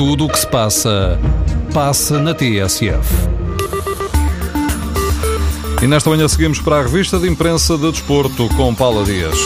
Tudo o que se passa, passa na TSF. E nesta manhã seguimos para a revista de imprensa de desporto com Paula Dias.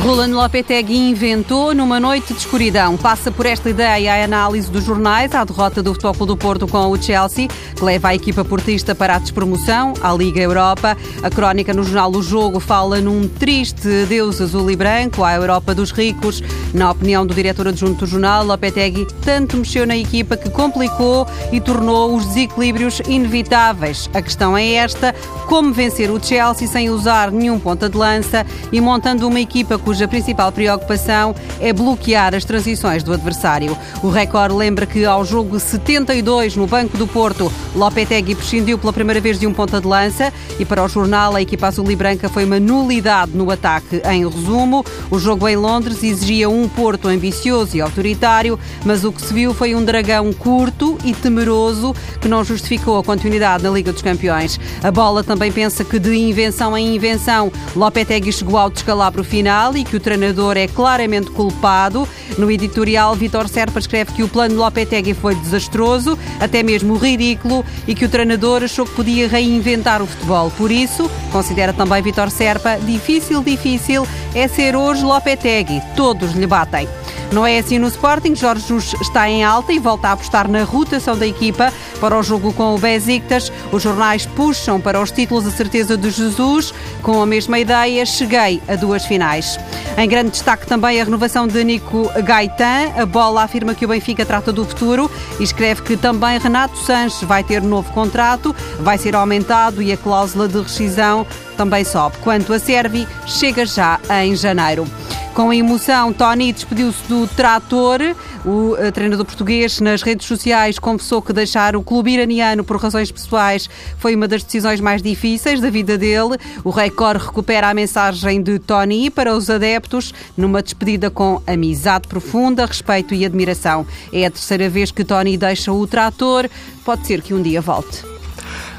Roland Lopetegui inventou numa noite de escuridão. Passa por esta ideia a análise dos jornais à derrota do Futebol do Porto com o Chelsea, que leva a equipa portista para a despromoção à Liga Europa. A crónica no jornal O Jogo fala num triste adeus azul e branco à Europa dos ricos. Na opinião do diretor adjunto do jornal, Lopetegui tanto mexeu na equipa que complicou e tornou os desequilíbrios inevitáveis. A questão é esta: como vencer o Chelsea sem usar nenhum ponta de lança e montando uma equipa cuja principal preocupação é bloquear as transições do adversário. O Record lembra que ao jogo 72 no Banco do Porto, Lopetegui prescindiu pela primeira vez de um ponta de lança e para o jornal a equipa azul e branca foi uma nulidade no ataque. Em resumo, o jogo em Londres exigia um Porto ambicioso e autoritário, mas o que se viu foi um dragão curto e temeroso que não justificou a continuidade na Liga dos Campeões. A bola também pensa que de invenção em invenção, Lopetegui chegou ao descalabro final e que o treinador é claramente culpado. No editorial, Vitor Serpa escreve que o plano de Lopetegui foi desastroso, até mesmo ridículo, e que o treinador achou que podia reinventar o futebol. Por isso, considera também Vitor Serpa, difícil, difícil é ser hoje Lopetegui. Todos lhe batem. Não é assim no Sporting. Jorge Jesus está em alta e volta a apostar na rotação da equipa para o jogo com o Besiktas. Os jornais puxam para os títulos a certeza de Jesus. Com a mesma ideia, cheguei a duas finais. Em grande destaque também a renovação de Nico Gaetan. A bola afirma que o Benfica trata do futuro e escreve que também Renato Sanches vai ter novo contrato, vai ser aumentado e a cláusula de rescisão também sobe. Quanto a Servi, chega já em janeiro. Com emoção, Tony despediu-se do trator. O uh, treinador português, nas redes sociais, confessou que deixar o clube iraniano por razões pessoais foi uma das decisões mais difíceis da vida dele. O Record recupera a mensagem de Tony para os adeptos numa despedida com amizade profunda, respeito e admiração. É a terceira vez que Tony deixa o trator. Pode ser que um dia volte.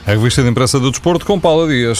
A revista de imprensa do desporto com Paula Dias.